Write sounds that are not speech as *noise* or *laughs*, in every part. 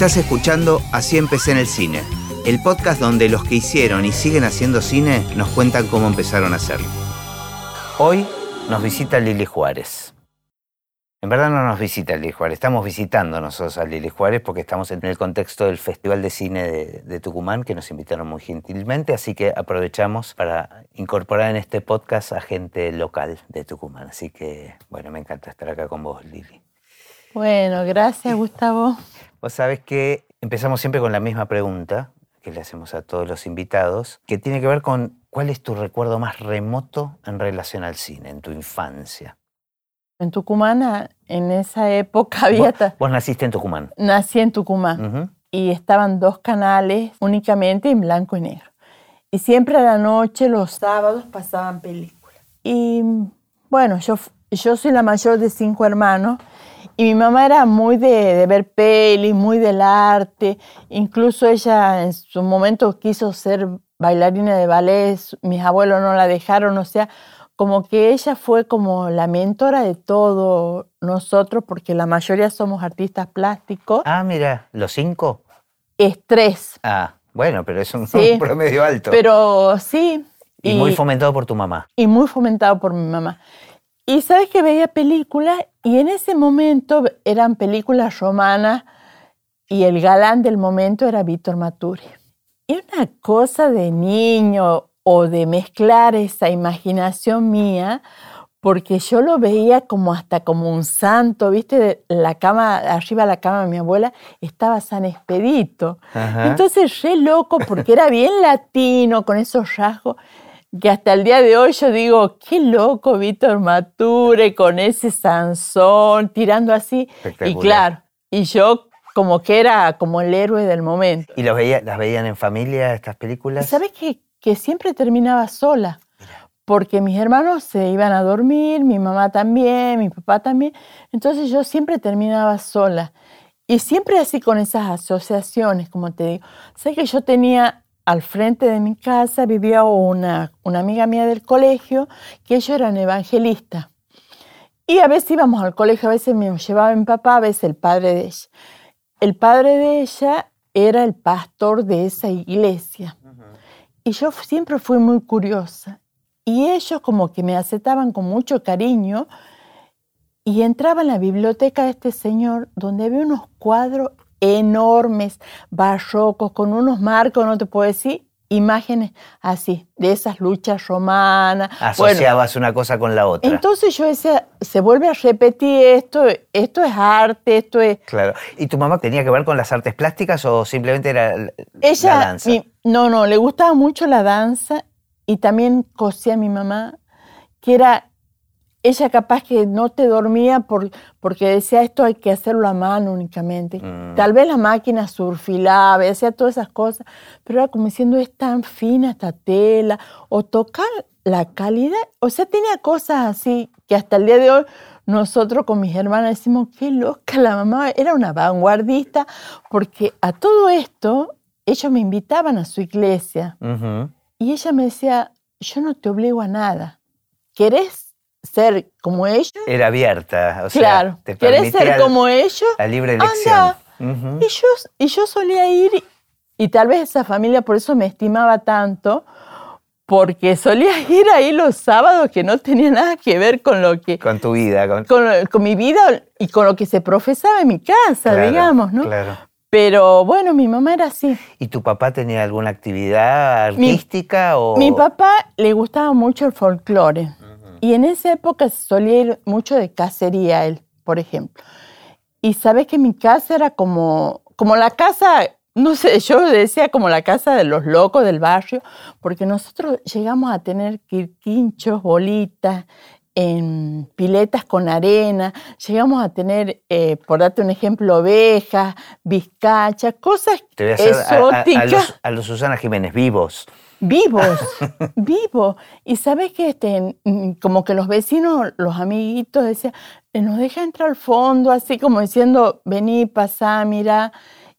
Estás escuchando Así empecé en el cine, el podcast donde los que hicieron y siguen haciendo cine nos cuentan cómo empezaron a hacerlo. Hoy nos visita Lili Juárez. En verdad no nos visita Lili Juárez, estamos visitando nosotros a Lili Juárez porque estamos en el contexto del Festival de Cine de, de, Tucumán que nos invitaron muy gentilmente, así que aprovechamos para incorporar en este podcast a gente local de Tucumán. Así que, bueno, me encanta estar acá con vos, Lili. Bueno, gracias, Gustavo. Vos sabés que empezamos siempre con la misma pregunta que le hacemos a todos los invitados, que tiene que ver con cuál es tu recuerdo más remoto en relación al cine, en tu infancia. En Tucumán, en esa época había... ¿Vos, vos naciste en Tucumán? Nací en Tucumán. Uh -huh. Y estaban dos canales únicamente en blanco y negro. Y siempre a la noche, los sábados, pasaban películas. Y bueno, yo, yo soy la mayor de cinco hermanos. Y mi mamá era muy de, de ver pelis, muy del arte. Incluso ella en su momento quiso ser bailarina de ballet. Mis abuelos no la dejaron, o sea, como que ella fue como la mentora de todos nosotros, porque la mayoría somos artistas plásticos. Ah, mira, ¿los cinco? Es tres. Ah, bueno, pero es un, sí, un *laughs* promedio alto. Pero sí. Y, y, muy fomentado por tu mamá. Y muy fomentado por mi mamá. Y sabes que veía películas y en ese momento eran películas romanas y el galán del momento era Víctor Maturi. Y una cosa de niño o de mezclar esa imaginación mía, porque yo lo veía como hasta como un santo, ¿viste? La cama, arriba de la cama de mi abuela estaba San Expedito. Ajá. Entonces, re loco, porque era bien latino, con esos rasgos, que hasta el día de hoy yo digo, qué loco Víctor Mature, con ese Sansón, tirando así. Y claro, y yo como que era como el héroe del momento. ¿Y los veía, las veían en familia estas películas? ¿Sabes qué? que siempre terminaba sola, porque mis hermanos se iban a dormir, mi mamá también, mi papá también, entonces yo siempre terminaba sola. Y siempre así con esas asociaciones, como te digo. Sé que yo tenía al frente de mi casa, vivía una, una amiga mía del colegio, que ellos eran evangelistas. Y a veces íbamos al colegio, a veces me llevaba mi papá, a veces el padre de ella. El padre de ella era el pastor de esa iglesia. Y yo siempre fui muy curiosa. Y ellos como que me aceptaban con mucho cariño y entraba en la biblioteca de este señor donde había unos cuadros enormes, barrocos, con unos marcos, no te puedo decir, imágenes así, de esas luchas romanas. Asociabas bueno, una cosa con la otra. Entonces yo decía, se vuelve a repetir esto, esto es arte, esto es... Claro. ¿Y tu mamá tenía que ver con las artes plásticas o simplemente era Ella, la danza? Mi, no, no, le gustaba mucho la danza y también cosía a mi mamá, que era... Ella capaz que no te dormía por, porque decía esto hay que hacerlo a mano únicamente. Mm. Tal vez la máquina surfilaba, hacía todas esas cosas, pero era como diciendo es tan fina esta tela, o tocar la calidad, o sea, tenía cosas así que hasta el día de hoy nosotros con mis hermanas decimos, qué loca la mamá, era una vanguardista, porque a todo esto ellos me invitaban a su iglesia uh -huh. y ella me decía, yo no te obligo a nada, ¿querés ser como ellos? Era abierta, o sea, claro, te ¿querés ser como ellos? La libre elección. Anda. Uh -huh. y, yo, y yo solía ir, y, y tal vez esa familia por eso me estimaba tanto, porque solía *laughs* ir ahí los sábados que no tenía nada que ver con lo que... Con tu vida. Con, con, con mi vida y con lo que se profesaba en mi casa, claro, digamos, ¿no? Claro. Pero bueno, mi mamá era así. ¿Y tu papá tenía alguna actividad artística? Mi, o... mi papá le gustaba mucho el folclore. Y en esa época solía ir mucho de cacería él, por ejemplo. Y sabes que mi casa era como, como la casa no sé, yo decía como la casa de los locos del barrio, porque nosotros llegamos a tener quirquinchos, bolitas, en piletas con arena, llegamos a tener, eh, por darte un ejemplo, ovejas, bizcachas, cosas Te exóticas. A, a, a, los, a, los, Susana Jiménez, vivos. Vivos, *laughs* vivos. Y sabes que este, como que los vecinos, los amiguitos decían, nos deja entrar al fondo, así como diciendo, vení, pasá, mira.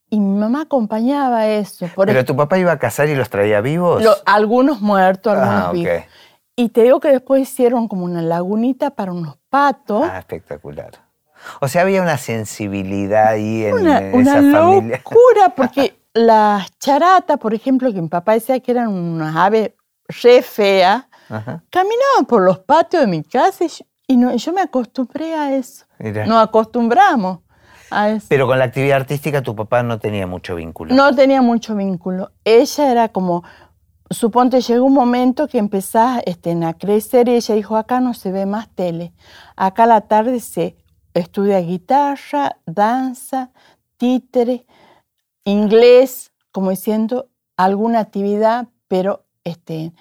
Y mi mamá acompañaba eso. Por ¿Pero tu papá iba a cazar y los traía vivos? Lo, algunos muertos, algunos ah, vivos. Y te digo que después hicieron como una lagunita para unos patos. Ah, espectacular. O sea, había una sensibilidad ahí en, una, en una esa familia. locura, *laughs* porque las charatas, por ejemplo, que mi papá decía que eran unas aves re feas, Ajá. caminaban por los patios de mi casa y yo, y no- yo me acostumbré a eso. Nos acostumbramos a eso. Pero con la actividad artística tu papá no tenía mucho vínculo. No tenía mucho vínculo. Ella era como, suponte, llegó un momento que empezás este, a crecer y ella dijo, acá no se ve más tele. Acá a la tarde se estudia guitarra, danza, títere, inglés, como diciendo alguna actividad, pero este...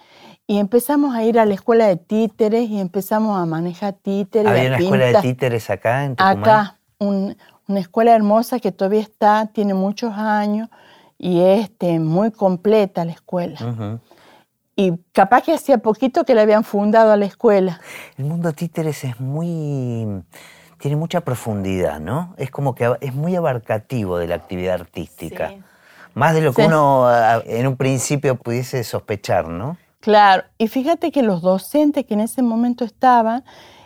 Y empezamos a ir a la escuela de títeres y empezamos a manejar títeres. Había una escuela de títeres acá en Tucumán. Acá, un- una escuela hermosa que todavía está, tiene muchos años y es este, muy completa la escuela. Y capaz que hacía poquito que le habían fundado a la escuela. El mundo títeres es muy. tiene mucha profundidad, ¿no? Es como que es muy abarcativo de la actividad artística. Sí. Más de lo que Sí. uno en un principio pudiese sospechar, ¿no? Claro, y fíjate que los docentes que en ese momento estaban,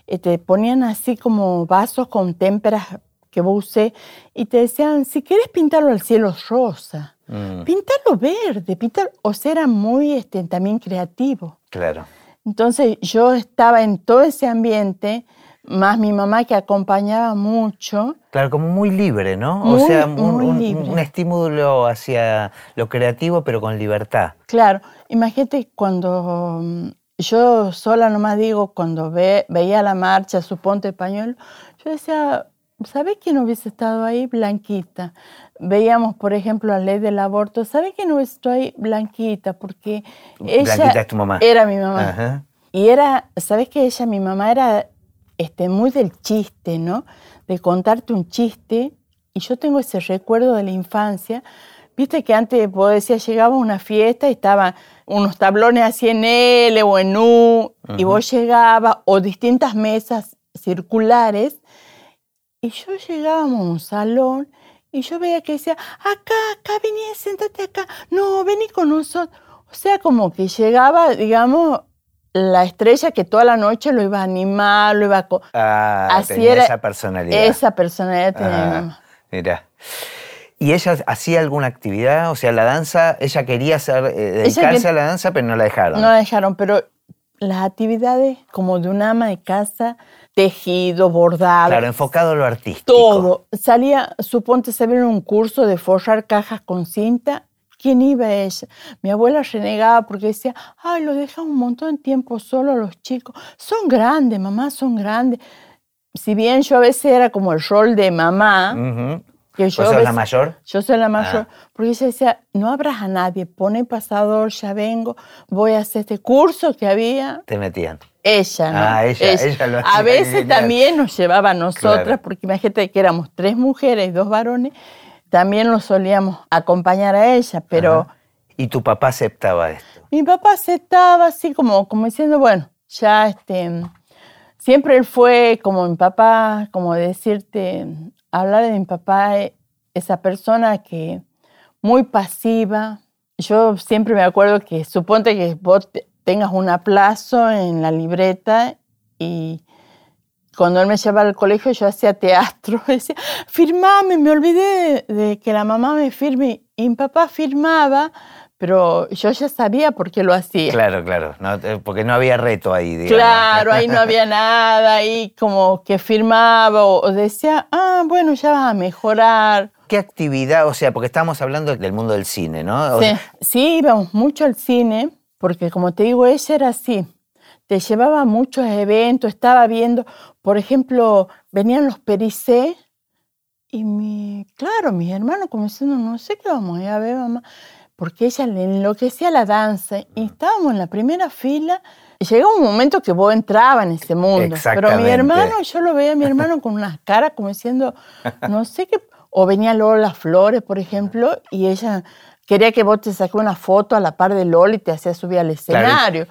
eh, te ponían así como vasos con témperas que vos usé y te decían, si quieres pintarlo al cielo rosa, Mm, pintarlo verde, pintar, o sea, era muy este, también creativo. claro. Entonces yo estaba en todo ese ambiente, más mi mamá que acompañaba mucho. Claro, como muy libre, ¿no? o sea, un, muy un- libre. un estímulo hacia lo creativo, pero con libertad. Claro, imagínate cuando mm, yo sola nomás digo, cuando ve- veía la marcha, su ponte español, yo decía, ¿sabes quién hubiese estado ahí? Blanquita. Veíamos, por ejemplo, la ley del aborto, ¿sabes quién hubiese estado ahí? Blanquita, porque ella Blanquita es tu mamá. era mi mamá. Ajá. Y era, ¿sabes que ella, mi mamá, era este, muy del chiste, ¿no? De contarte un chiste. Y yo tengo ese recuerdo de la infancia. Viste que antes, vos decías, llegaba a una fiesta y estaban unos tablones así en L o en U, y vos llegabas, o distintas mesas circulares, y yo llegábamos a un salón y yo veía que decía, acá, acá, vení, sentate acá, no, vení con nosotros. O sea, como que llegaba, digamos, la estrella que toda la noche lo iba a animar, lo iba a... Ah, Así tenía era esa personalidad. Esa personalidad tenía mi Ah, mamá. Mira. ¿Y ella hacía alguna actividad? O sea, la danza, ella quería hacer, eh, dedicarse que- a la danza, pero no la dejaron. No la dejaron, pero las actividades como de una ama de casa, tejido, bordado, claro, enfocado a lo artístico. todo. Salía, suponte, se en un curso de forrar cajas con cinta. ¿Quién iba ella? Mi abuela renegaba porque decía, ay, lo dejan un montón de tiempo solo a los chicos. Son grandes, mamá, son grandes. Si bien yo a veces era como el rol de mamá, que ¿Vos yo a sos la veces- mayor? Yo soy la mayor, Ah. porque ella decía, no abras a nadie, pone pasador, ya vengo, voy a hacer este curso que había. Te metían. Ella, ¿no? Ah, ella, ella lo hacía A veces también nos llevaba a nosotras, Claro. porque imagínate que éramos tres mujeres y dos varones, también nos solíamos acompañar a ella, pero Ajá. Y tu papá aceptaba esto. mi papá aceptaba así como, como diciendo, bueno, ya este, siempre él fue como mi papá, como decirte, hablar de mi papá, eh, esa persona que muy pasiva. Yo siempre me acuerdo que suponte que vos te- tengas un aplazo en la libreta y cuando él me llevaba al colegio yo hacía teatro, *laughs* decía, firmame, me olvidé de, de que la mamá me firme. Y mi papá firmaba, pero yo ya sabía por qué lo hacía. Claro, claro. no, eh, porque no había reto ahí, digamos. Claro, ahí no *laughs* había nada, ahí como que firmaba o, o decía, ah, bueno, ya vas a mejorar. ¿Qué actividad? O sea, porque estamos hablando del mundo del cine, ¿no? O Sí, sea, sí, íbamos mucho al cine, porque como te digo, ella era así. Te llevaba a muchos eventos, estaba viendo, por ejemplo, venían los pericés y mi, claro, mis hermanos como diciendo, no sé qué vamos a ir a ver, mamá, porque ella le enloquecía la danza y estábamos en la primera fila. Y llegó un momento que vos entrabas en ese mundo. Pero mi hermano, yo lo veía a mi *laughs* hermano con unas caras como diciendo, no sé qué. O venía Lola Flores, por ejemplo, y ella quería que vos te saques una foto a la par de Lola y te hacía subir al escenario.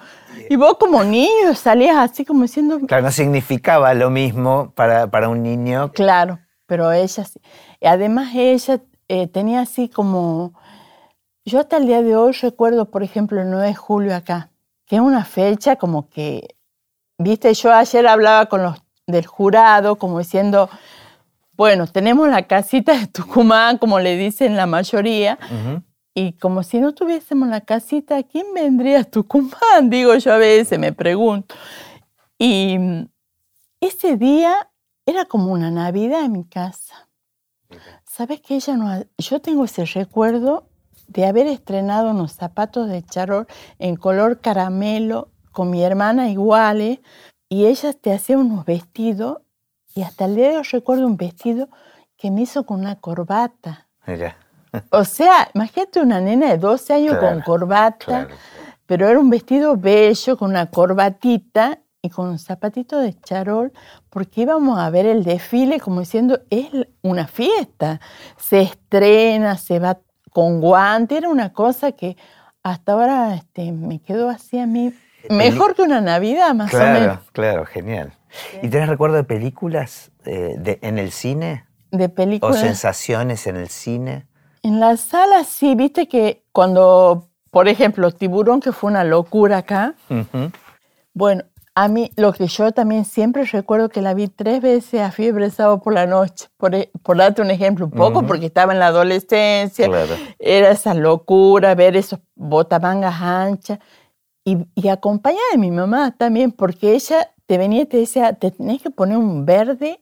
Y vos como niño salías así como diciendo, claro, no significaba lo mismo para, para un niño. Claro, pero ella sí. Además ella eh, tenía así como... Yo hasta el día de hoy recuerdo, por ejemplo, el 9 de julio acá, que es una fecha como que, viste, yo ayer hablaba con los del jurado como diciendo, Bueno, tenemos la casita de Tucumán, como le dicen la mayoría, y como si no tuviésemos la casita, ¿quién vendría a Tucumán? *laughs* Digo yo a veces, me pregunto. Y mm, ese día era como una Navidad en mi casa. ¿Sabes que ella no.? Yo tengo ese recuerdo de haber estrenado unos zapatos de charol en color caramelo con mi hermana iguales y ella te hacía unos vestidos y hasta el día de hoy recuerdo un vestido que me hizo con una corbata. O sea, imagínate una nena de 12 años con corbata, pero era un vestido bello con una corbatita y con un zapatito de charol, porque íbamos a ver el desfile como diciendo, es una fiesta, se estrena, se va con guante, era una cosa que hasta ahora este, me quedó así a mí, mejor que una Navidad más o menos. Claro, claro, genial. ¿Y tienes recuerdo de películas eh, de, en el cine? De películas. ¿O sensaciones en el cine? En la sala sí, viste que cuando, por ejemplo, Tiburón, que fue una locura acá, bueno, a mí, lo que yo también siempre recuerdo que la vi tres veces a fiebre sábado por la noche, por, e, por darte un ejemplo, un poco porque estaba en la adolescencia, era esa locura, ver esos botamangas anchas. Y, y acompañada de mi mamá también, porque ella te venía y te decía, te tenés que poner un verde,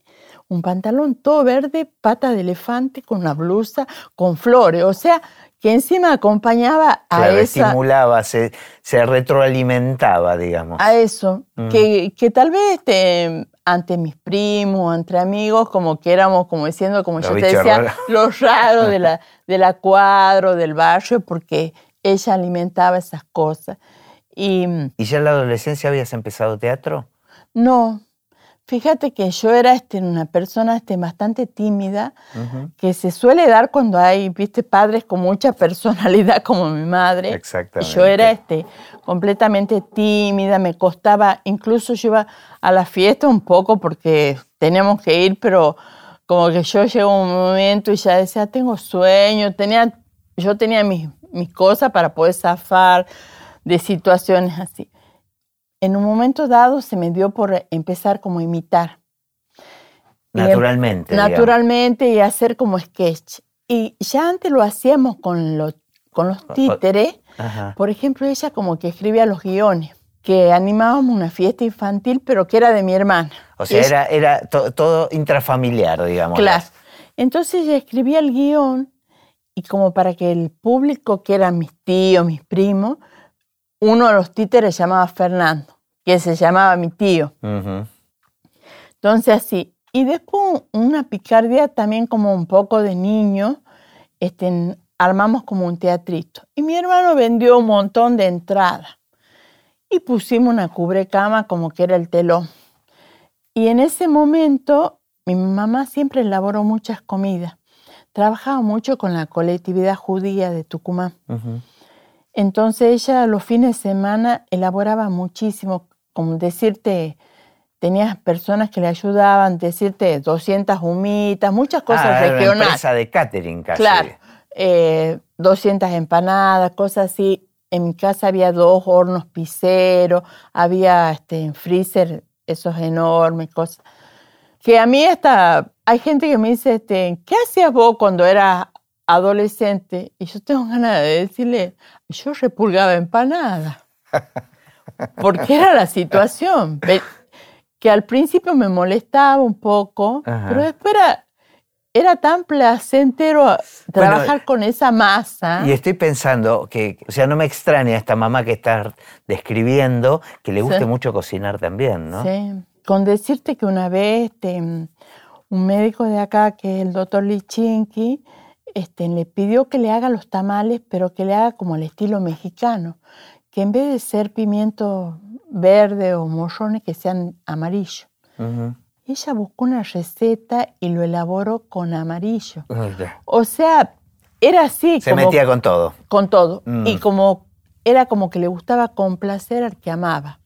un pantalón todo verde, pata de elefante, con una blusa, con flores, o sea, que encima acompañaba a claro, esa... estimulaba, se, se retroalimentaba, digamos. A eso, mm. que, que, tal vez este, ante mis primos, entre amigos, como que éramos, como diciendo, como yo te decía, *laughs* los raros de la, *laughs* de la cuadro, del barrio, porque ella alimentaba esas cosas. Y, ¿Y ya en la adolescencia habías empezado teatro? No, Fíjate que yo era este, una persona este, bastante tímida, que se suele dar cuando hay, viste, padres con mucha personalidad *laughs* como mi madre. Exactamente. yo era este, completamente tímida, me costaba, incluso yo iba a la fiesta un poco porque teníamos que ir, pero como que yo llego a un momento y ya decía, tengo sueño, tenía, yo tenía mis, mis cosas para poder zafar de situaciones así en un momento dado se me dio por empezar como a imitar. Naturalmente. naturalmente y hacer como sketch. Y ya antes lo hacíamos con, con los títeres. Por ejemplo, ella como que escribía los guiones, que animábamos una fiesta infantil, pero que era de mi hermana. O sea, era, era todo intrafamiliar, digamos. Claro. Entonces ella escribía el guion y como para que el público, que eran mis tíos, mis primos, uno de los títeres llamaba Fernando que se llamaba mi tío. Entonces así. Y después una picardía también como un poco de niño, este, armamos como un teatrito. Y mi hermano vendió un montón de entradas. Y pusimos una cubrecama como que era el telón. Y en ese momento mi mamá siempre elaboró muchas comidas. Trabajaba mucho con la colectividad judía de Tucumán. Entonces ella los fines de semana elaboraba muchísimo como decirte, tenías personas que le ayudaban, decirte 200 humitas, muchas cosas ah, regionales. Una empresa de catering casi. Claro, 200 eh, empanadas, cosas así. En mi casa había dos hornos piseros, había este, freezer esos enormes cosas. Que a mí esta, hay gente que me dice, este, ¿qué hacías vos cuando eras adolescente? Y yo tengo ganas de decirle, yo repulgaba empanadas. *laughs* porque era la situación. Que al principio me molestaba un poco, pero después era, tan placentero trabajar con esa masa. Y estoy pensando que, o sea, no me extraña esta mamá que estás describiendo, que le guste mucho cocinar también, ¿no? Sí. Con decirte que una vez este, un médico de acá, que es el doctor Lichinki, este, le pidió que le haga los tamales, pero que le haga como el estilo mexicano que en vez de ser pimiento verde o morrones, que sean amarillo. Ella buscó una receta y lo elaboró con amarillo. O sea, era así. Se metía con todo. Con todo. Mm. Y como era como que le gustaba complacer al que amaba.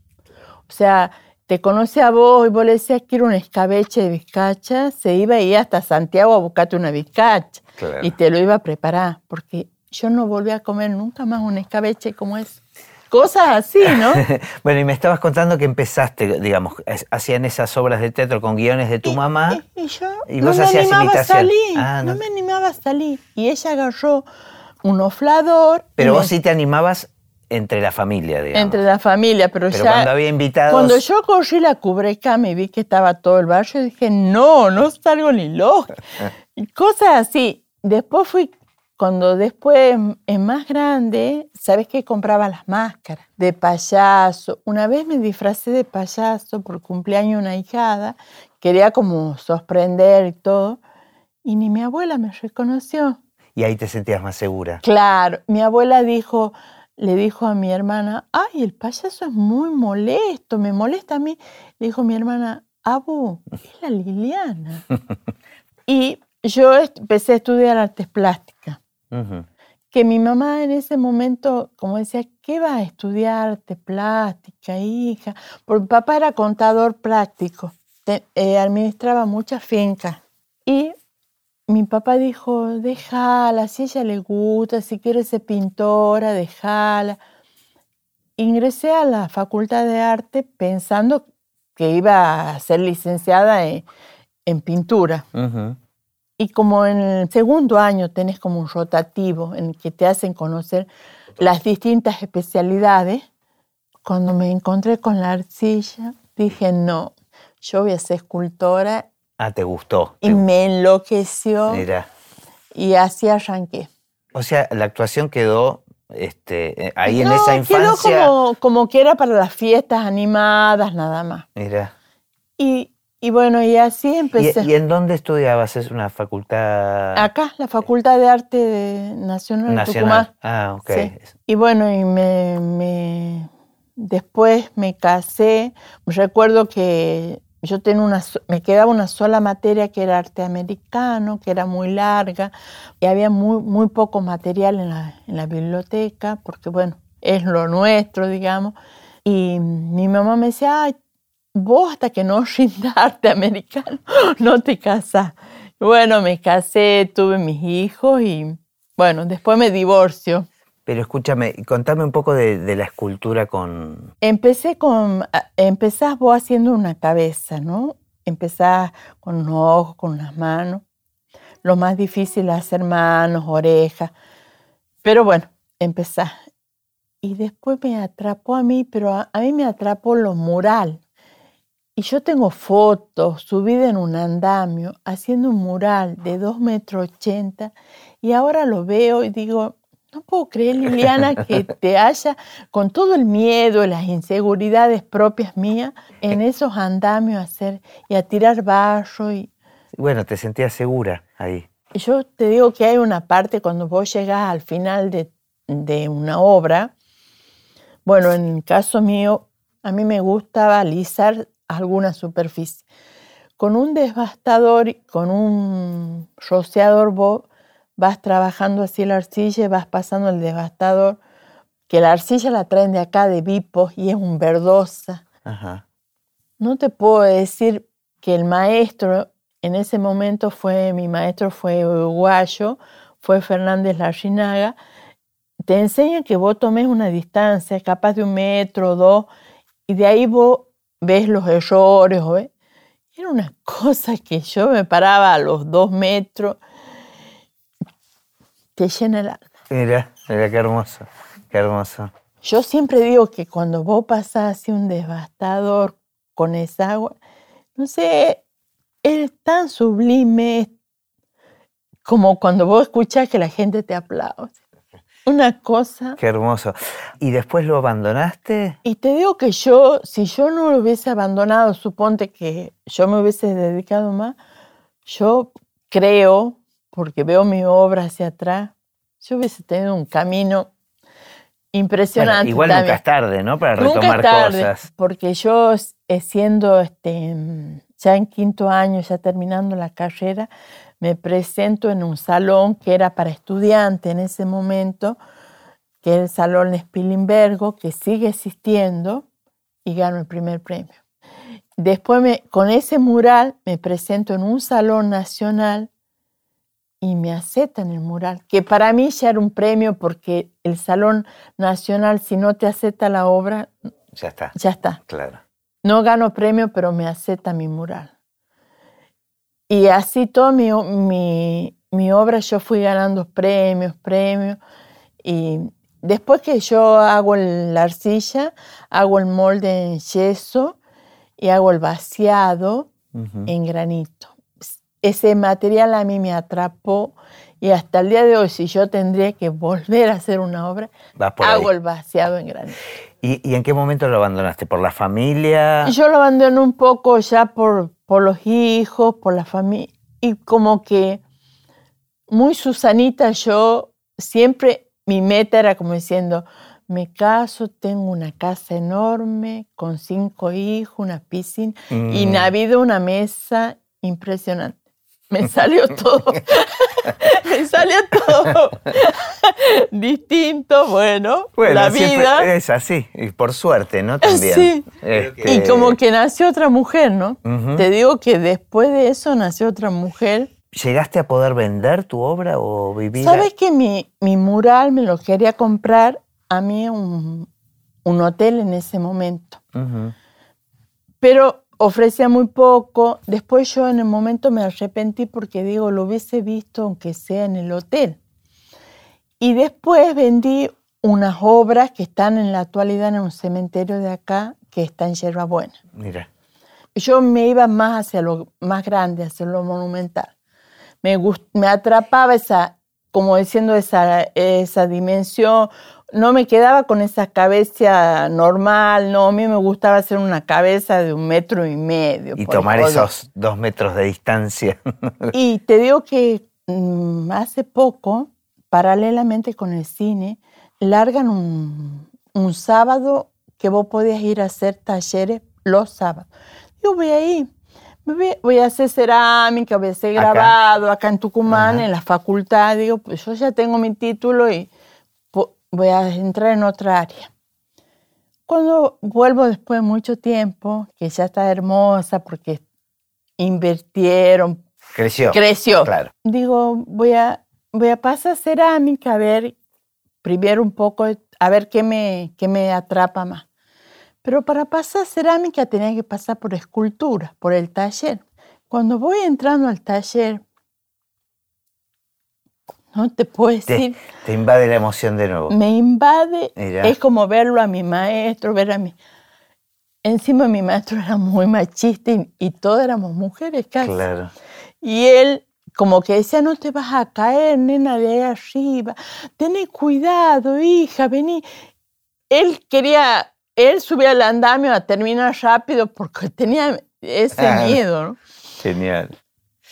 O sea, te conoce a vos y vos le decías quiero un escabeche de bizcacha, se iba y hasta Santiago a buscarte una bizcacha. Y te lo iba a preparar, porque yo no volví a comer nunca más un escabeche como ese. Cosas así, ¿no? *laughs* bueno, y me estabas contando que empezaste, digamos, hacían esas obras de teatro con guiones de tu mamá. Y, yo no me animaba a salir, ah, no. me animaba a salir. Y ella agarró un oflador. Pero vos sí te animabas entre la familia, digamos. Entre la familia, pero, pero ya... cuando había invitados... Cuando yo corrí la cubreca, y vi que estaba todo el barrio, dije, no, no salgo ni loca. *laughs* y cosas así. Después fui cuando después es más grande, ¿sabes qué? Compraba las máscaras de payaso. Una vez me disfracé de payaso por cumpleaños una hijada. Quería como sorprender y todo. Y ni mi abuela me reconoció. Y ahí te sentías más segura. Claro. Mi abuela dijo, le dijo a mi hermana, ay, el payaso es muy molesto, me molesta a mí. Le dijo mi hermana, Abu, es la Liliana. *laughs* y yo empecé a estudiar artes plásticas. Que mi mamá en ese momento, como decía, ¿qué va a estudiar arte plástica, hija? Porque mi papá era contador práctico, eh, administraba muchas fincas. Y mi papá dijo, déjala, si ella le gusta, si quiere ser pintora, déjala. Ingresé a la Facultad de Arte pensando que iba a ser licenciada en, pintura. Y como en el segundo año tenés como un rotativo en el que te hacen conocer las distintas especialidades, cuando me encontré con la arcilla, dije, no, yo voy a ser escultora. Ah, ¿te gustó? Y me enloqueció. Mira. Y así arranqué. O sea, la actuación quedó este, ahí en esa infancia. Quedó como, como que era para las fiestas animadas, nada más. Mira. Y y bueno, y así empecé. ¿Y, en dónde estudiabas? ¿Es una facultad? Acá, la Facultad de Arte Nacional, de Tucumán. Ah, ok. Y bueno, y me, después me casé. Recuerdo que yo tenía una, me quedaba una sola materia que era arte americano, que era muy larga, y había muy, muy poco material en la, en la biblioteca, porque bueno, es lo nuestro, digamos. Y mi mamá me decía, ay, vos hasta que no *laughs* rindas arte americano, no te casas. Bueno, me casé, tuve mis hijos y bueno, después me divorcio. Pero escúchame, contame un poco de, la escultura con... Empecé con, empezás vos haciendo una cabeza, ¿no? Empezás con los ojos, con las manos. Lo más difícil es hacer manos, orejas. Pero bueno, empezás. Y después me atrapó a mí, pero a, a mí me atrapó lo mural. Y yo tengo fotos subida en un andamio haciendo un mural de 2 metros 80 y ahora lo veo y digo, no puedo creer, Liliana, que *laughs* te haya, con todo el miedo y las inseguridades propias mías, en esos andamios a hacer y a tirar barro. Y... Bueno, te sentías segura ahí. Yo te digo que hay una parte cuando vos llegas al final de, de una obra, bueno, en el caso mío, a mí me gusta alisar alguna superficie. Con un devastador, con un rociador, vos vas trabajando así la arcilla y vas pasando el devastador, que la arcilla la traen de acá de Vipos y es un verdosa. No te puedo decir que el maestro en ese momento fue, mi maestro fue uruguayo, fue Fernández Larrinaga, te enseña que vos tomes una distancia, capaz de un metro o dos, y de ahí vos ves los errores. Era una *laughs* cosa que yo me paraba a los dos metros. Te llena el alma. Mira, mira qué hermoso, qué hermoso. Yo siempre digo que cuando vos pasás así un devastador con esa agua, no sé, es tan sublime como cuando vos escuchás que la gente te aplaude. Una cosa. Qué hermoso. ¿Y después lo abandonaste? Y te digo que yo, si yo no lo hubiese abandonado, suponte que yo me hubiese dedicado más, yo creo, porque veo mi obra hacia atrás, yo hubiese tenido un camino impresionante. igual nunca es tarde, ¿no? Para retomar cosas. Porque yo, siendo este, ya en quinto año, ya terminando la carrera, me presento en un salón que era para estudiantes en ese momento, que es el Salón Spilimbergo, que sigue existiendo, y gano el primer premio. Después, con ese mural, me presento en un salón nacional y me aceptan el mural, que para mí ya era un premio porque el Salón Nacional, si no te acepta la obra, ya está. Ya está. Claro. No gano premio, pero me acepta mi mural. Y así toda mi, mi, mi obra yo fui ganando premios, premios. Y después que yo hago la arcilla, hago el molde en yeso y hago el vaciado en granito ese material a mí me atrapó y hasta el día de hoy, si yo tendría que volver a hacer una obra, hago el vaciado en granito. ¿Y, en qué momento lo abandonaste? ¿Por la familia? Yo lo abandoné un poco ya por, por los hijos, por la familia, y como que muy Susanita, yo siempre, mi meta era como diciendo, me caso, tengo una casa enorme, con cinco hijos, una piscina, y me ha habido una mesa impresionante me salió *laughs* todo, *laughs* me salió todo *laughs* distinto, bueno, la vida. Es así, y por suerte, ¿no? También. Sí. Y como que nació otra mujer, ¿no? Te digo que después de eso nació otra mujer. ¿Llegaste a poder vender tu obra o vivir? Sabes que mi, mi, mural me lo quería comprar a mí un, un hotel en ese momento. Pero ofrecía muy poco. Después yo en el momento me arrepentí porque digo, lo hubiese visto aunque sea en el hotel. Y después vendí unas obras que están en la actualidad en un cementerio de acá que está en Yerba Buena. Mira. Yo me iba más hacia lo más grande, hacia lo monumental. Me, me atrapaba esa, como diciendo, esa, esa dimensión no me quedaba con esa cabeza normal, no, a mí me gustaba hacer una cabeza de un metro y medio. Y tomar esos dos metros de distancia. *laughs* y te digo que mm, hace poco, paralelamente con el cine, largan un, sábado que vos podías ir a hacer talleres los sábados. Yo voy ahí, voy, a hacer cerámica, voy a hacer grabado acá, en Tucumán, en la facultad. Digo, pues yo ya tengo mi título y voy a entrar en otra área. Cuando vuelvo después de mucho tiempo, que ya está hermosa porque invirtieron. Creció. Creció. Claro. Digo, voy a, voy a pasar cerámica a ver, primero un poco, a ver qué me, qué me atrapa más. Pero para pasar cerámica tenía que pasar por escultura, por el taller. Cuando voy entrando al taller, no te puedo decir. Te, invade la emoción de nuevo. Me invade. Es como verlo a mi maestro, ver a mi. Encima mi maestro era muy machista y, y todas éramos mujeres casi. Claro. Y él como que decía, no te vas a caer, nena, de ahí arriba. Tené cuidado, hija, vení. Él quería, él subía al andamio a terminar rápido porque tenía ese miedo, ¿no? Genial.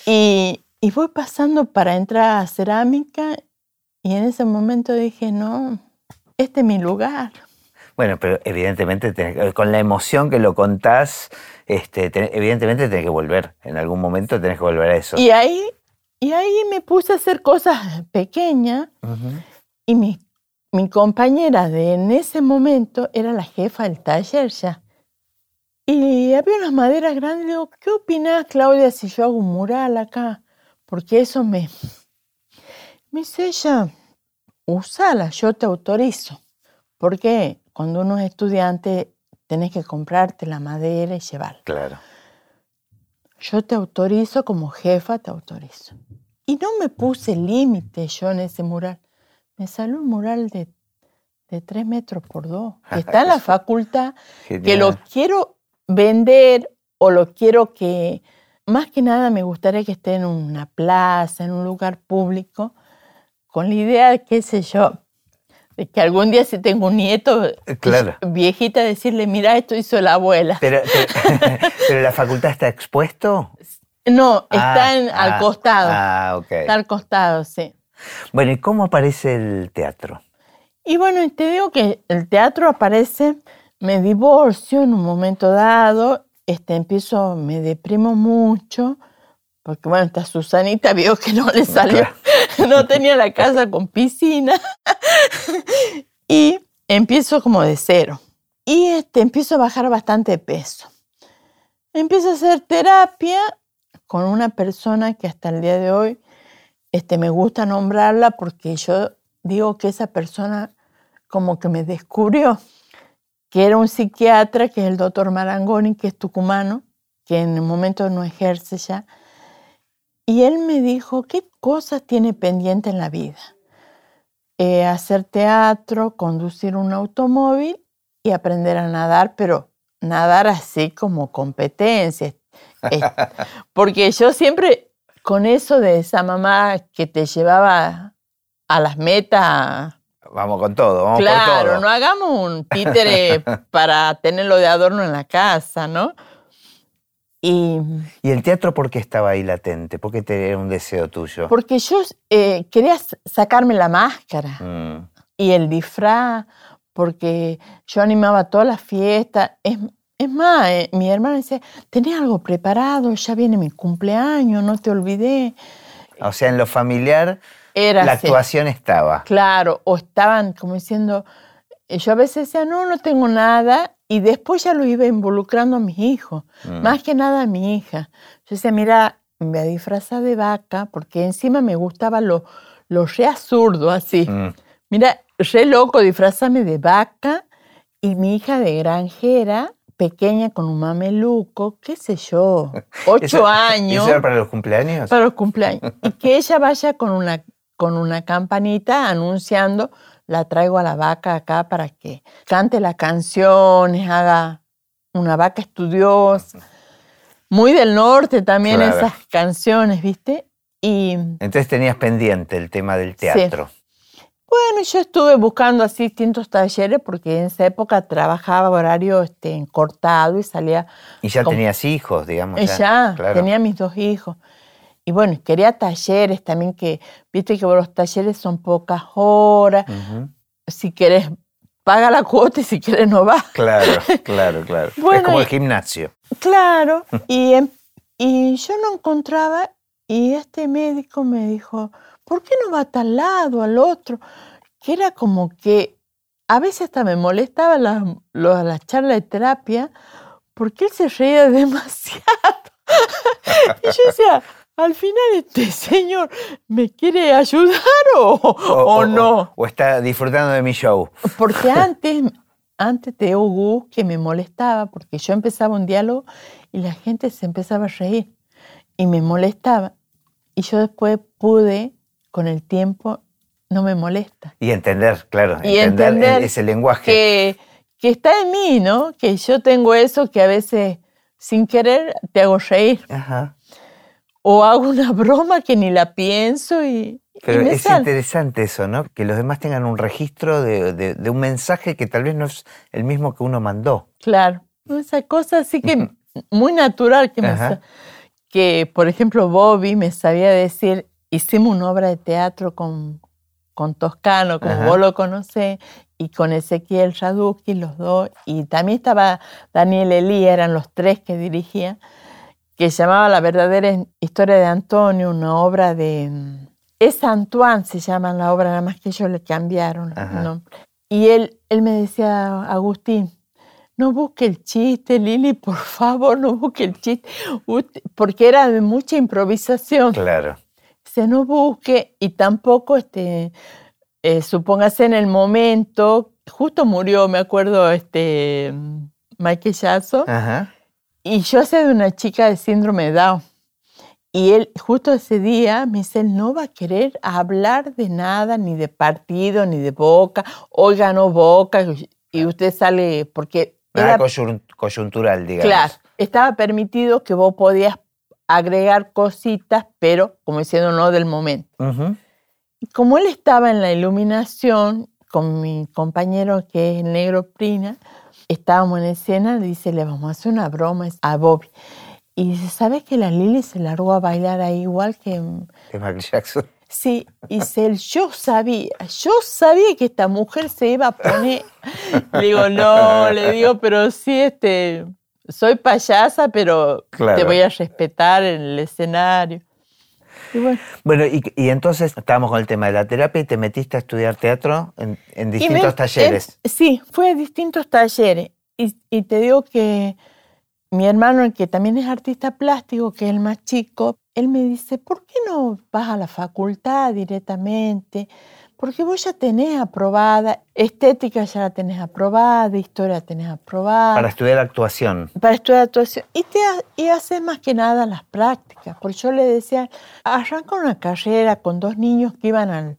Y, y voy pasando para entrar a cerámica y en ese momento dije, no, este es mi lugar. Bueno, pero evidentemente con la emoción que lo contás, este, evidentemente tenés que volver. En algún momento tenés que volver a eso. Y ahí, y ahí me puse a hacer cosas pequeñas y mi, mi compañera de en ese momento era la jefa del taller ya. Y había unas maderas grandes. Digo, ¿qué opinás, Claudia, si yo hago un mural acá? Porque eso me, me dice ella, usala, yo te autorizo. Porque cuando uno es estudiante tenés que comprarte la madera y llevarla. Claro. Yo te autorizo como jefa, te autorizo. Y no me puse límite yo en ese mural. Me salió un mural de, de 3 metros por 2, *laughs* que está en la facultad, que lo quiero vender o lo quiero que más que nada me gustaría que esté en una plaza, en un lugar público, con la idea, qué sé yo, de que algún día si tengo un nieto, eh, viejita, decirle, mira, esto hizo la abuela. *laughs* Pero, la facultad está expuesto. No, está ah, al ah, costado. Ah, ok. Está al costado, sí. Bueno, ¿y cómo aparece el teatro? Y bueno, te digo que el teatro aparece, me divorcio en un momento dado este, empiezo, me deprimo mucho, porque bueno, esta Susanita *laughs* vio que no le salió, *laughs* no tenía la casa con piscina, *laughs* y empiezo como de cero. Y este, empiezo a bajar bastante peso. Empiezo a hacer terapia con una persona que hasta el día de hoy este, me gusta nombrarla porque yo digo que esa persona como que me descubrió que era un psiquiatra, que es el doctor Marangoni, que es tucumano, que en el momento no ejerce ya. Y él me dijo, ¿qué cosas tiene pendiente en la vida? Eh, hacer teatro, conducir un automóvil y aprender a nadar, pero nadar así como competencia. *laughs* Porque yo siempre, con eso de esa mamá que te llevaba a las metas. Vamos con todo, vamos claro, todo. no hagamos un títere *laughs* para tenerlo de adorno en la casa, ¿no? Y, ¿Y el teatro por qué estaba ahí latente? ¿Por qué te, era un deseo tuyo? Porque yo eh, quería sacarme la máscara mm. y el disfraz, porque yo animaba todas las fiestas. Es, es más, eh, mi hermana decía, tenía algo preparado, ya viene mi cumpleaños, no te olvidé. O sea, en lo familiar la actuación estaba. Claro, o estaban como diciendo, eh, yo a veces decía, no, no tengo nada, y después ya lo iba involucrando a mis hijos, mm. más que nada a mi hija. Yo decía, mira, me voy a disfrazar de vaca, porque encima me gustaba lo, lo re absurdo, así. Mm. Mira, re loco disfrazarme de vaca y mi hija de granjera, pequeña con un mameluco, qué sé yo, *laughs* ocho años. ¿Eso era para los cumpleaños? Para los cumpleaños. Y que ella vaya con una con una campanita anunciando, la traigo a la vaca acá para que cante las canciones, haga una vaca estudiosa. Muy del norte también esas canciones, ¿viste? Y, Entonces tenías pendiente el tema del teatro. Bueno, yo estuve buscando así distintos talleres porque en esa época trabajaba horario este, cortado y salía... Y ya tenías hijos, digamos. Ya, tenía mis dos hijos. Y bueno, quería talleres también que, viste que los talleres son pocas horas. Si quieres, paga la cuota y si quieres no vas. Claro, *laughs* claro, claro. es como el gimnasio. Claro. *laughs* y, y yo no encontraba y este médico me dijo, ¿por qué no va a tal lado, al otro? Que era como que a veces hasta me molestaba la, la charla de terapia porque él se reía *laughs* demasiado. y yo decía, al final este *laughs* señor me quiere ayudar o, no. O, está disfrutando de mi show. Porque *laughs* antes, antes de Hugo, que me molestaba, porque yo empezaba un diálogo y la gente se empezaba a reír y me molestaba. Y yo después pude, con el tiempo, no me molesta. Y entender, claro, y entender, ese lenguaje. Que, que está en mí, ¿no? Que yo tengo eso que a veces sin querer te hago reír. Ajá o hago una *laughs* broma que ni la pienso y... Pero es interesante eso, ¿no? Que los demás tengan un registro de, un mensaje que tal vez no es el mismo que uno mandó. Claro, esa cosa así que muy natural que me... Que, por ejemplo, Bobby me sabía decir, hicimos una obra de teatro con, con Toscano, como vos lo conocés, y con Ezequiel Raduki, los dos, y también estaba Daniel Elí, eran los tres que dirigían que se llamaba La verdadera historia de Antonio, una obra de... Es Antoine, se llama la obra, nada más que ellos le cambiaron Y él, él me decía, Agustín, no busque el chiste, Lili, por favor, no busque el chiste, porque era de mucha improvisación. Claro. Se no busque y tampoco, este, eh, supóngase en el momento, justo murió, me acuerdo, este, Mike Yasso, Ajá. Y yo sé de una chica de síndrome de Down. Y él, justo ese día, me dice, él no va a querer hablar de nada, ni de partido, ni de Boca. Hoy ganó Boca y usted sale, porque... Era coyuntural, digamos. Claro, estaba permitido que vos podías agregar cositas, pero como diciendo no del momento. Como él estaba en la iluminación con mi compañero que es negro Prina, estábamos en escena, dice, le vamos a hacer una broma a Bobby. Y dice, ¿sabes que la Lili se largó a bailar ahí igual que... Que Michael Jackson. Sí, y dice yo sabía, yo sabía que esta mujer se iba a poner... le digo, no, le digo, pero sí, este, soy payasa, pero te voy a respetar en el escenario. Bueno, y, entonces estábamos con el tema de la terapia y te metiste a estudiar teatro en, distintos talleres. sí, fue a distintos talleres. Y, te digo que mi hermano, que también es artista plástico, que es el más chico, él me dice, ¿por qué no vas a la facultad directamente? Porque vos ya tenés aprobada, estética ya la tenés aprobada, historia tenés aprobada. Para estudiar actuación. Para estudiar actuación. Y, te, y haces más que nada las prácticas. Porque yo le decía, arranca una carrera con dos niños que iban al,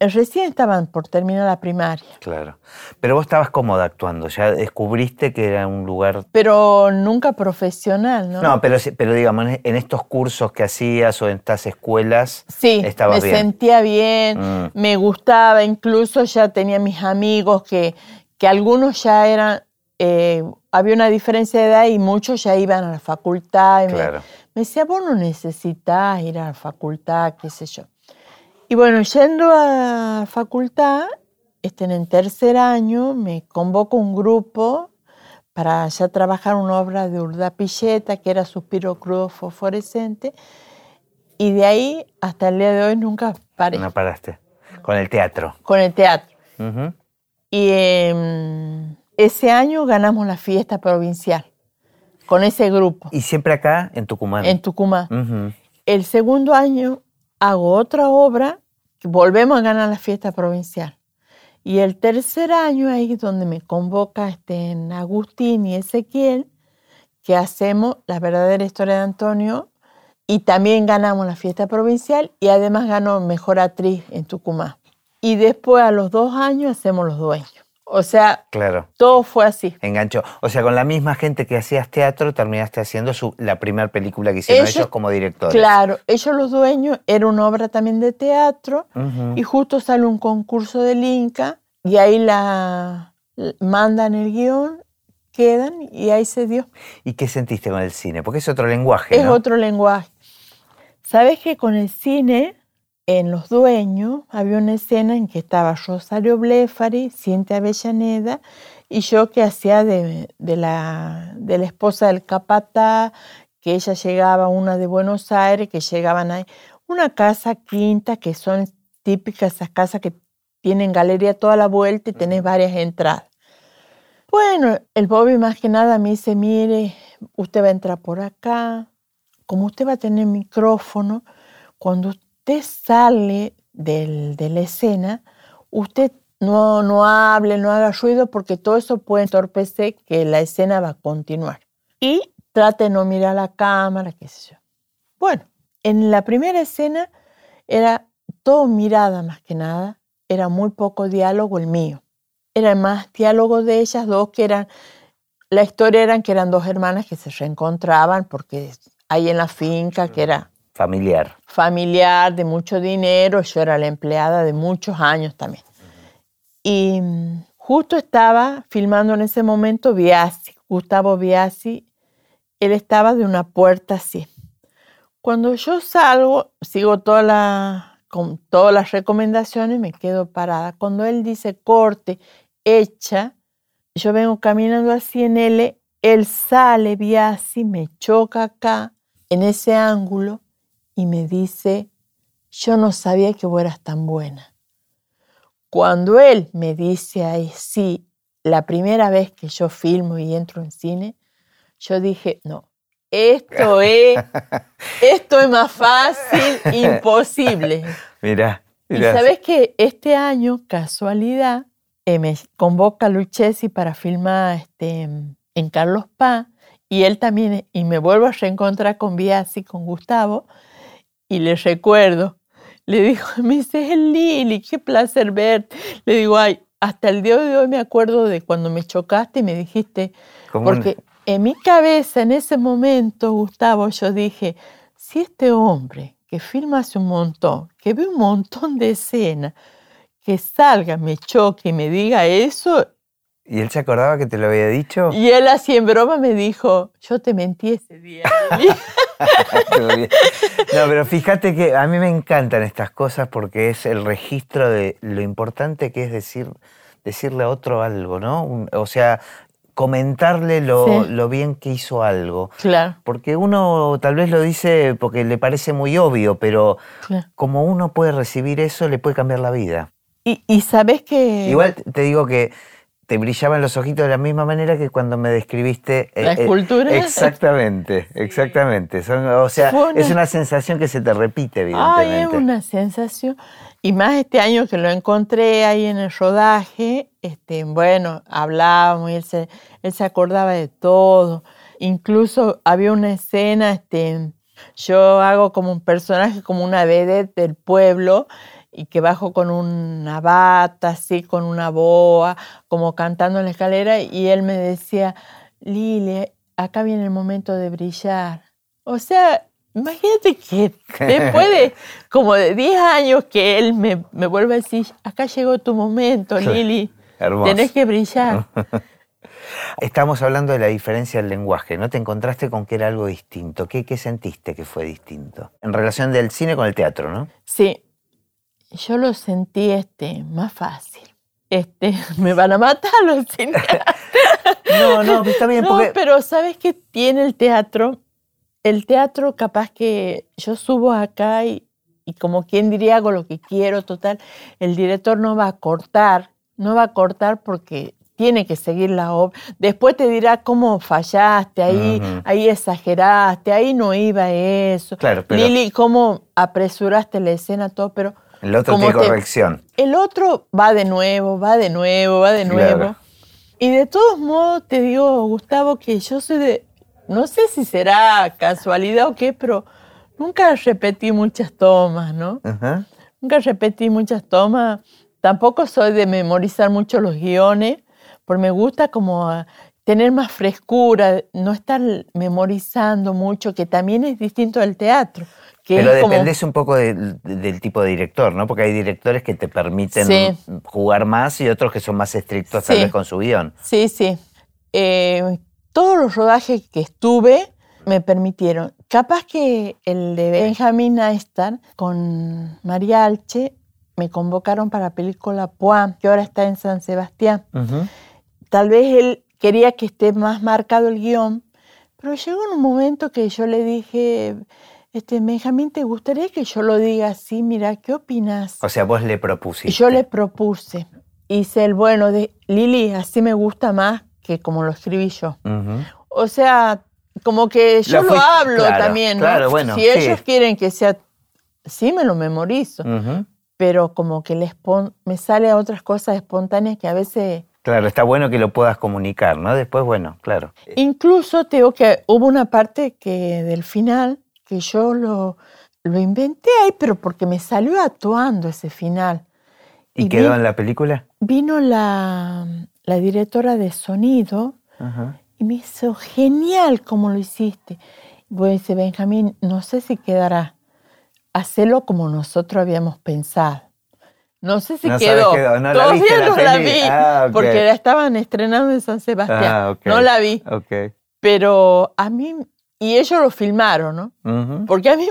Recién estaban por terminar la primaria. Claro. Pero vos estabas cómoda actuando, ya descubriste que era un lugar... Pero nunca profesional, ¿no? No, pero, pero digamos, en estos cursos que hacías o en estas escuelas, sí, me sentía bien, mm. me gustaba, incluso ya tenía mis amigos que, que algunos ya eran... Eh, había una diferencia de edad y muchos ya iban a la facultad. claro. me, me decía, vos no necesitas ir a la facultad, qué sé yo. Y bueno, yendo a facultad, estén en tercer año, me convoco un grupo para ya trabajar una obra de Urda Pilleta, que era Suspiro Crudo Fosforescente, y de ahí hasta el día de hoy nunca paré. No paraste. Con el teatro. Con el teatro. Y em, ese año ganamos la fiesta provincial con ese grupo. ¿Y siempre acá, en Tucumán? En Tucumán. El segundo año hago otra obra, volvemos a ganar la fiesta provincial. Y el tercer año ahí es donde me convoca este, Agustín y Ezequiel, que hacemos la verdadera historia de Antonio y también ganamos la fiesta provincial y además ganó mejor actriz en Tucumán. Y después a los dos años hacemos los dueños. O sea, claro. todo fue así. Enganchó. O sea, con la misma gente que hacías teatro, terminaste haciendo su, la primera película que hicieron ellos, como directores. Claro, ellos los dueños, era una obra también de teatro, y justo sale un concurso del Inca, y ahí la mandan el guion, quedan, y ahí se dio. ¿Y qué sentiste con el cine? Porque es otro lenguaje. Es otro lenguaje. Sabes que con el cine en Los Dueños había una escena en que estaba Rosario Blefari, Cintia Avellaneda y yo que hacía de, la, de la esposa del capatá, que ella llegaba, una de Buenos Aires, que llegaban ahí. Una casa quinta, que son típicas esas casas que tienen galería toda la vuelta y tenés varias entradas. Bueno, el Bobby más que nada me dice, mire, usted va a entrar por acá, como usted va a tener micrófono, cuando usted usted sale de la escena, usted no, no hable, no haga ruido, porque todo eso puede entorpecer que la escena va a continuar. Y trate de no mirar la cámara, qué sé yo. Bueno, en la primera escena era todo mirada más que nada, era muy poco diálogo el mío. Era más diálogo de ellas dos que eran, la historia eran que eran dos hermanas que se reencontraban porque hay en la finca que era Familiar. Familiar, de mucho dinero. Yo era la empleada de muchos años también. Y mm, justo estaba filmando en ese momento Biasi, Gustavo Biasi. Él estaba de una puerta así. Cuando yo salgo, sigo toda con todas las recomendaciones, me quedo parada. Cuando él dice corte, echa, yo vengo caminando así en él, él sale Biasi, me choca acá, en ese ángulo, y me dice, yo no sabía que vos eras tan buena. Cuando él me dice ahí, sí, la primera vez que yo filmo y entro en cine, yo dije, no, esto *laughs* es, esto es más fácil, *laughs* imposible. Mira. Y sabes que este año, casualidad, eh, me convoca Luchesi para filmar este, en Carlos Paz, y él también, y me vuelvo a reencontrar con Biasi, con Gustavo, y le recuerdo, le digo, *laughs* me dice, Lili, qué placer verte. Le digo, ay, hasta el día de hoy me acuerdo de cuando me chocaste y me dijiste, porque en mi cabeza en ese momento, Gustavo, yo dije, si este hombre que filma hace un montón, que ve un montón de escenas, que salga, me choque y me diga eso. ¿Y él se acordaba que te lo había dicho? Y él así en broma me dijo, yo te mentí ese día. *laughs* *laughs* *laughs* no, pero fíjate que a mí me encantan estas cosas porque es el registro de lo importante que es decir, decirle a otro algo, ¿no? O sea, comentarle lo, bien que hizo algo. Claro. Porque uno tal vez lo dice porque le parece muy obvio, pero como uno puede recibir eso, le puede cambiar la vida. Y, y sabes que... Igual te digo que te brillaban los ojitos de la misma manera que cuando me describiste. ¿La escultura? exactamente, exactamente. o sea, es una sensación que se te repite, evidentemente. Ay, es una sensación. Y más este año que lo encontré ahí en el rodaje, este, bueno, hablábamos y él se, él se acordaba de todo. Incluso había una escena, este, yo hago como un personaje, como una vedette del pueblo, y que bajo con una bata, así, con una boa, como cantando en la escalera, y él me decía, Lili, acá viene el momento de brillar. O sea, imagínate que *laughs* después de como de 10 años que él me, me vuelve a decir, acá llegó tu momento, Lili, tenés que brillar. *laughs* Estamos hablando de la diferencia del lenguaje, ¿no? Te encontraste con que era algo distinto. ¿Qué, ¿Qué, sentiste que fue distinto? En relación del cine con el teatro, ¿no? Sí, yo lo sentí este, más fácil. Este, *laughs* me van a matar los *laughs* cineastas. no, no, está bien. No, pero ¿sabes qué tiene el teatro? El teatro capaz que yo subo acá y, y como quien diría hago lo que quiero, total, el director no va a cortar, no va a cortar porque tiene que seguir la obra. Después te dirá cómo fallaste, ahí, ahí exageraste, ahí no iba eso. Claro, Lili, cómo apresuraste la escena, todo, pero el otro tiene corrección. El otro va de nuevo, va de nuevo, va de nuevo. Y de todos modos te digo, Gustavo, que yo soy de, no sé si será casualidad o qué, pero nunca repetí muchas tomas, ¿no? Nunca repetí muchas tomas. Tampoco soy de memorizar mucho los guiones, porque me gusta como ah, tener más frescura, no estar memorizando mucho, que también es distinto del teatro. Pero dependes un poco del tipo de director, ¿no? Porque hay directores que te permiten jugar más y otros que son más estrictos tal vez con su guion. Sí, sí. Eh, todos los rodajes que estuve me permitieron. Capaz que el de Benjamin Einstein con María Alche me convocaron para la película Poam, que ahora está en San Sebastián. Tal vez él quería que esté más marcado el guion, pero llegó un momento que yo le dije, este, Benjamín, ¿te gustaría que yo lo diga así? Mira, ¿qué opinas? O sea, vos le propusiste. Yo le propuse. Hice el bueno de Lili, así me gusta más que como lo escribí yo. O sea, como que yo lo, hablo también, ¿no? Claro, bueno, si ellos quieren que sea, sí me lo memorizo, pero como que les me sale a otras cosas espontáneas que a veces... Claro, está bueno que lo puedas comunicar, ¿no? Después, bueno, claro. Incluso te digo que hubo una parte que del final que yo lo, lo inventé ahí, pero porque me salió actuando ese final. ¿Y, quedó en la película? Vino la, la directora de sonido y me hizo genial como lo hiciste. Bueno, dice Benjamín, no sé si quedará. Hacelo como nosotros habíamos pensado. No sé si quedó. No Todavía la no la vi. Ah, porque la estaban estrenando en San Sebastián. Ah, no la vi. Pero a mí y ellos lo filmaron, ¿no? Porque a mí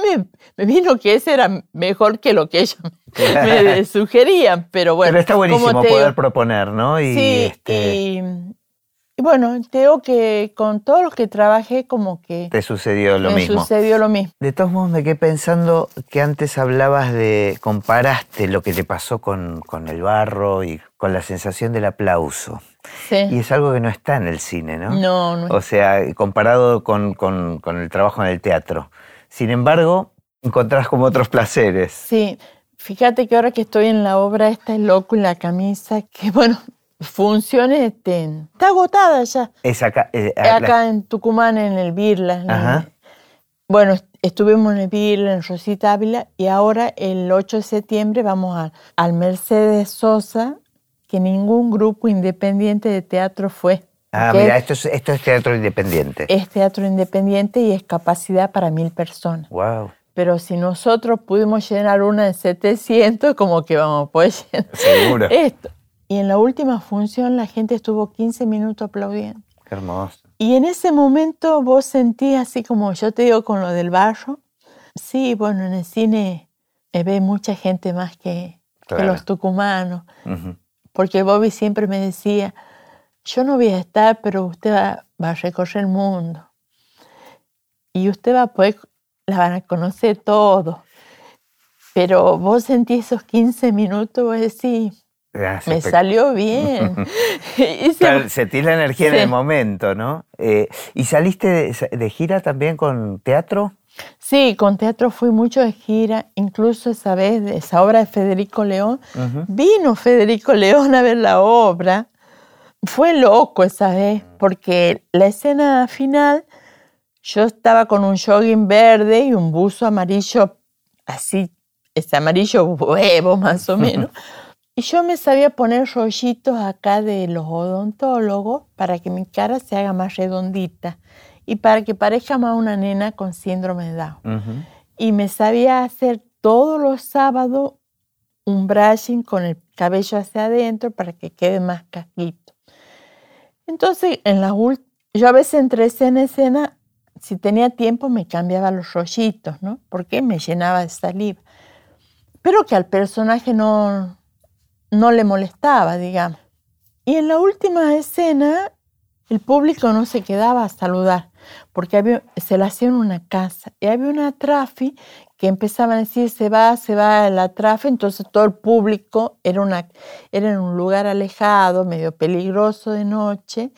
me, vino que ese era mejor que lo que ellos me sugerían, pero bueno. Pero está buenísimo poder proponer, ¿no? Y, sí, este y, bueno, tengo que con todos los que trabajé como que... Te sucedió lo mismo. Me sucedió lo mismo. De todos modos me quedé pensando que antes hablabas de, comparaste lo que te pasó con, con el barro y con la sensación del aplauso. Y es algo que no está en el cine, ¿no? No, no. O sea, comparado con, el trabajo en el teatro. Sin embargo, encontrás como otros placeres. Sí, fíjate que ahora que estoy en la obra esta es loco en la camisa, que *laughs* bueno, funciones está agotada ya. Es acá. Eh, acá en Tucumán, en el Birla. Ajá. bueno, estuvimos en el Birla, en Rosita Ávila, y ahora el 8 de septiembre vamos al Mercedes Sosa que ningún grupo independiente de teatro fue. Ah, mira, esto es, esto es teatro independiente. Es teatro independiente y es capacidad para mil personas. Wow. Pero si nosotros pudimos llenar una de 700, como que vamos a poder llenar *laughs* Seguro. esto. Y en la última función la gente estuvo 15 minutos aplaudiendo. Qué hermoso. Y en ese momento vos sentís así como yo te digo con lo del barro. Sí, bueno, en el cine ve mucha gente más que, los tucumanos porque Bobby siempre me decía, yo no voy a estar, pero usted va, a recorrer el mundo. Y usted va a poder, la van a conocer todo. Pero vos sentís esos 15 minutos, vos decís... Ah, Me salió bien. *laughs* *laughs* Claro, sentís la energía en el momento, ¿no? Eh, ¿Y saliste de, de gira también con teatro? Sí, con teatro fui mucho de gira, incluso esa vez, de esa obra de Federico León. Vino Federico León a ver la obra. Fue loco esa vez, porque la escena final, yo estaba con un jogging verde y un buzo amarillo, así, ese amarillo huevo más o menos. *laughs* Y yo me sabía poner rollitos acá de los odontólogos para que mi cara se haga más redondita y para que parezca más una nena con síndrome de Down. Y me sabía hacer todos los sábados un brushing con el cabello hacia adentro para que quede más casquito. Entonces, en la yo a veces entre escena y escena, si tenía tiempo, me cambiaba los rollitos, ¿no? Porque me llenaba de saliva. Pero que al personaje no, no le molestaba, digamos. Y en la última escena, el público no se quedaba a saludar, porque había, se la hacía en una casa. Y había una trafi que empezaba a decir, se va, se va la trafi, entonces todo el público era, una, era en un lugar alejado, medio peligroso de noche,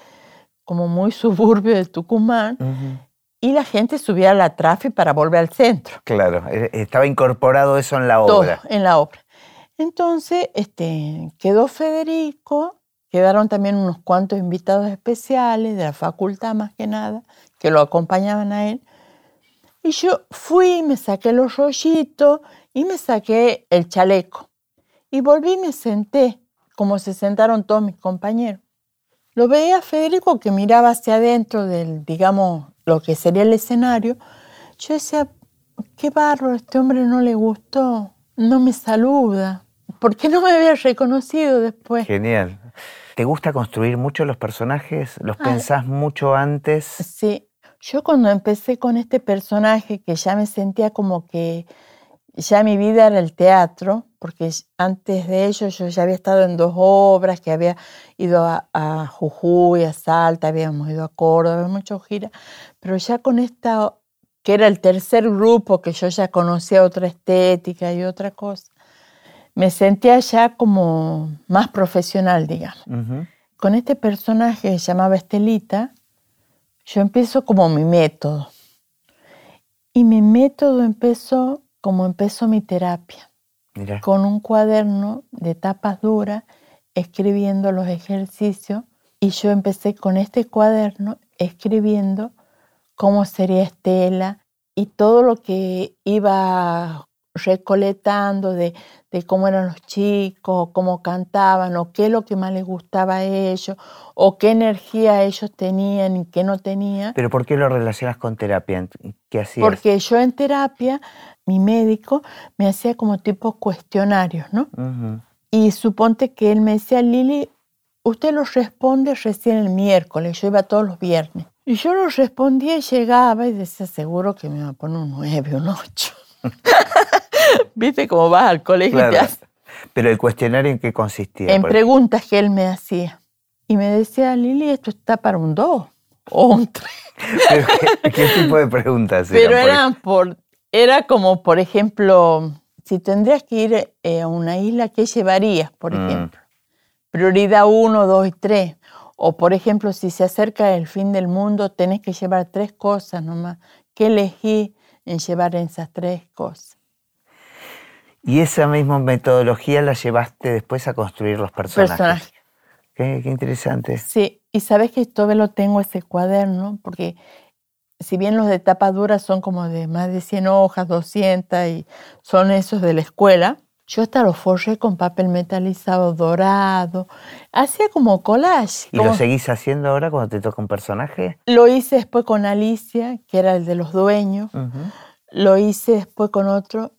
como muy *laughs* suburbio de Tucumán, Ujú. y la gente subía a la trafi para volver al centro Claro, estaba incorporado eso en la todo obra. en la obra. Entonces, este, quedó Federico, quedaron también unos cuantos invitados especiales de la facultad más que nada, que lo acompañaban a él. Y yo fui, me saqué los rollitos y me saqué el chaleco. Y volví y me senté, como se sentaron todos mis compañeros. Lo veía a Federico que miraba hacia adentro del, digamos, lo que sería el escenario. Yo decía, qué barro, este hombre no le gustó, no me saluda. ¿Por qué no me había reconocido después? Genial. ¿Te gusta construir mucho los personajes? ¿Los Ah. pensás mucho antes? Sí, yo cuando empecé con este personaje, que ya me sentía como que ya mi vida era el teatro, porque antes de ello yo ya había estado en dos obras, que había ido a, a Jujuy, a Salta, habíamos ido a Córdoba, habíamos hecho gira, pero ya con esta, que era el tercer grupo, que yo ya conocía otra estética y otra cosa, me sentía ya como más profesional, digamos. Con este personaje que se llamaba Estelita, yo empiezo como mi método. Y mi método empezó como empezó mi terapia, con un cuaderno de tapas duras, escribiendo los ejercicios. Y yo empecé con este cuaderno escribiendo cómo sería Estela y todo lo que iba recolectando de, de cómo eran los chicos, cómo cantaban, o qué es lo que más les gustaba a ellos, o qué energía ellos tenían y qué no tenían. ¿Pero por qué lo relacionas con terapia? ¿Qué hacías? Porque yo en terapia, mi médico me hacía como tipo cuestionarios, ¿no? Ujú. Y suponte que él me decía, Lili, usted los responde recién el miércoles, yo iba todos los viernes. Y yo los respondía y llegaba y decía, seguro que me va a poner un 9, un 8. *laughs* ¿Viste cómo vas al colegio y te Claro. hace- Pero el cuestionario en qué consistía. en preguntas que él me hacía. Y me decía, Lili, esto está para un 2 o un 3. *laughs* Pero ¿Qué, qué tipo de preguntas Pero eran? por eran por, era como, por ejemplo, si tendrías que ir eh, a una isla, ¿qué llevarías, por Mm. ejemplo? Prioridad 1, 2 y 3. O, por ejemplo, si se acerca el fin del mundo, tenés que llevar tres cosas nomás. ¿Qué elegí en llevar esas tres cosas? Y esa misma metodología la llevaste después a construir los personajes. Personajes. Qué, qué interesante. Sí, y sabes que todavía lo tengo ese cuaderno, porque si bien los de tapa dura son como de más de 100 hojas, 200, y son esos de la escuela, yo hasta los forré con papel metalizado dorado, hacía como collage. ¿Y como- lo seguís haciendo ahora cuando te toca un personaje? lo hice después con Alicia, que era el de los dueños, lo hice después con otro,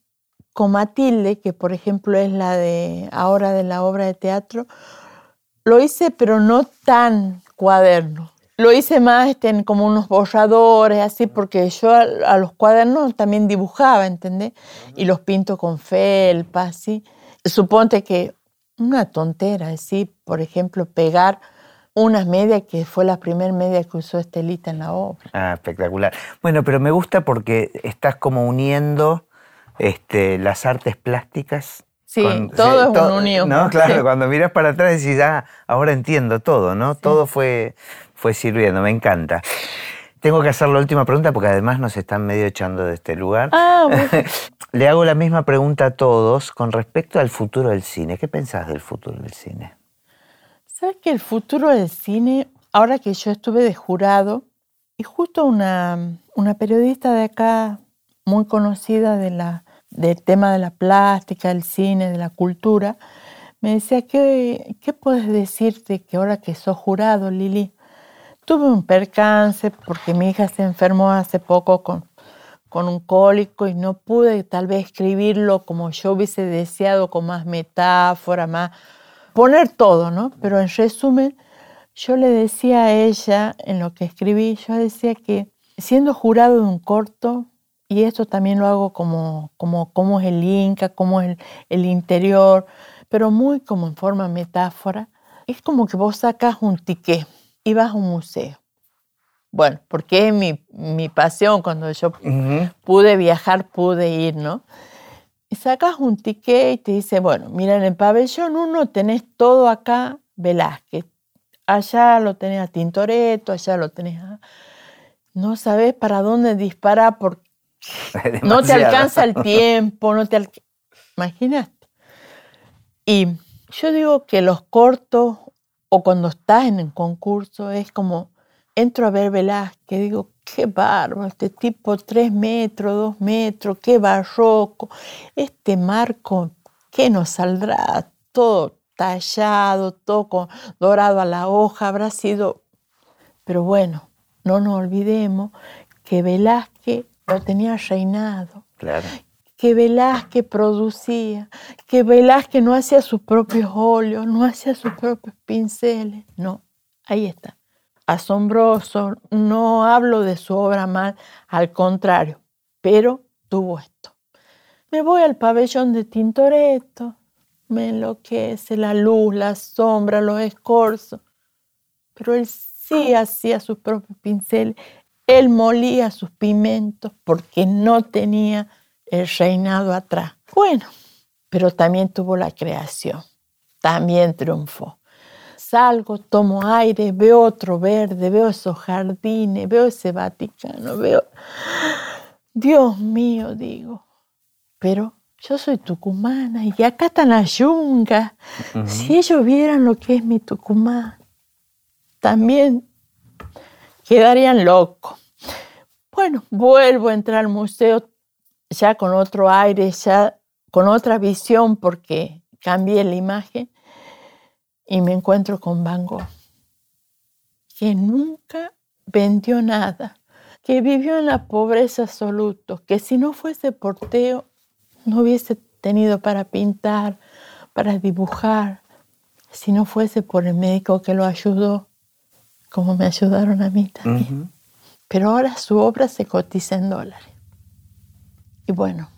con Matilde, que por ejemplo es la de ahora de la obra de teatro, lo hice pero no tan cuaderno. Lo hice más este, como unos borradores, así, porque yo a, a los cuadernos también dibujaba, ¿entendés? Y los pinto con felpa, así. Suponte que una tontera, así, por ejemplo, pegar unas medias que fue la primera media que usó Estelita en la obra. Ah, espectacular. Bueno, pero me gusta porque estás como uniendo este, las artes plásticas Sí, todo es una unión. No, claro, cuando miras para atrás decís, ah, ahora entiendo todo, ¿no? Todo fue, fue sirviendo, me encanta. Tengo que hacer la última pregunta porque además nos están medio echando de este lugar. Ah, *laughs* Le hago la misma pregunta a todos con respecto al futuro del cine. ¿Qué pensás del futuro del cine? Sabes que el futuro del cine, ahora que yo estuve de jurado, y justo una, una periodista de acá, muy conocida de la, del tema de la plástica, del cine, de la cultura, me decía, ¿qué, qué puedes decirte que ahora que sos jurado, Lili? Tuve un percance porque mi hija se enfermó hace poco con, con un cólico y no pude tal vez escribirlo como yo hubiese deseado, con más metáfora, más poner todo, ¿no? Pero en resumen, yo le decía a ella, en lo que escribí, yo decía que siendo jurado de un corto, y esto también lo hago como, como, como es el Inca, como es el, interior, pero muy como en forma metáfora. Es como que vos sacas un ticket y vas a un museo. Bueno, porque es mi, mi pasión, cuando yo pude viajar, pude ir, ¿no? Y sacas un ticket y te dice, bueno, mira, en el pabellón 1 tenés todo acá Velázquez. Allá lo tenés a Tintoretto, allá lo tenés a... No sabes para dónde disparar porque *laughs* no te alcanza el *laughs* tiempo, no te Imagínate. Y yo digo que los cortos o cuando estás en el concurso es como, entro a ver Velázquez, digo, qué bárbaro, este tipo tres metros, dos metros, qué barroco, este marco, ¿qué nos saldrá? Todo tallado, todo dorado a la hoja, habrá sido... Pero bueno, no nos olvidemos que Velázquez lo tenía reinado. Claro. Que Velázquez producía, que Velázquez no hacía sus propios óleos, no hacía sus propios pinceles. No, ahí está. Asombroso, no hablo de su obra mal, al contrario, pero tuvo esto. Me voy al pabellón de Tintoretto, me enloquece la luz, la sombra, los escorzos, pero él sí hacía sus propios pinceles, él molía sus pimentos porque no tenía el reinado atrás. Bueno, pero también tuvo la creación, también triunfó. Salgo, tomo aire, veo otro verde, veo esos jardines, veo ese Vaticano, veo... Dios mío, digo, pero yo soy tucumana y acá están las yungas. Si ellos vieran lo que es mi Tucumán, también quedarían locos. Bueno, vuelvo a entrar al museo ya con otro aire, ya con otra visión porque cambié la imagen y me encuentro con Van Gogh, que nunca vendió nada, que vivió en la pobreza absoluta, que si no fuese porteo no hubiese tenido para pintar, para dibujar, si no fuese por el médico que lo ayudó, como me ayudaron a mí también. Pero ahora su obra se cotiza en dólares. Y bueno,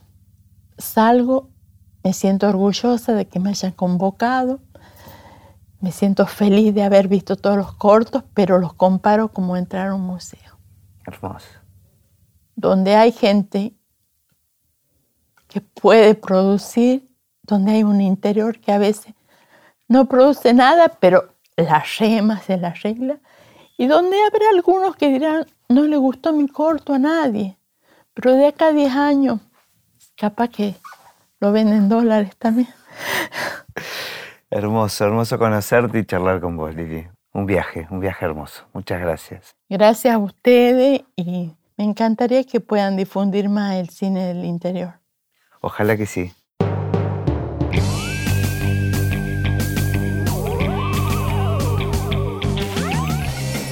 salgo, me siento orgullosa de que me hayan convocado, me siento feliz de haber visto todos los cortos, pero los comparo como entrar a un museo. Hermoso. Donde hay gente que puede producir, donde hay un interior que a veces no produce nada, pero las remas se las regla, y donde habrá algunos que dirán, no le gustó mi corto a nadie, pero de acá a 10 años, capaz que lo venden dólares también. *laughs* Hermoso, hermoso conocerte y charlar con vos, Lili. Un viaje, un viaje hermoso. Muchas gracias. Gracias a ustedes y me encantaría que puedan difundir más el cine del interior. Ojalá que sí.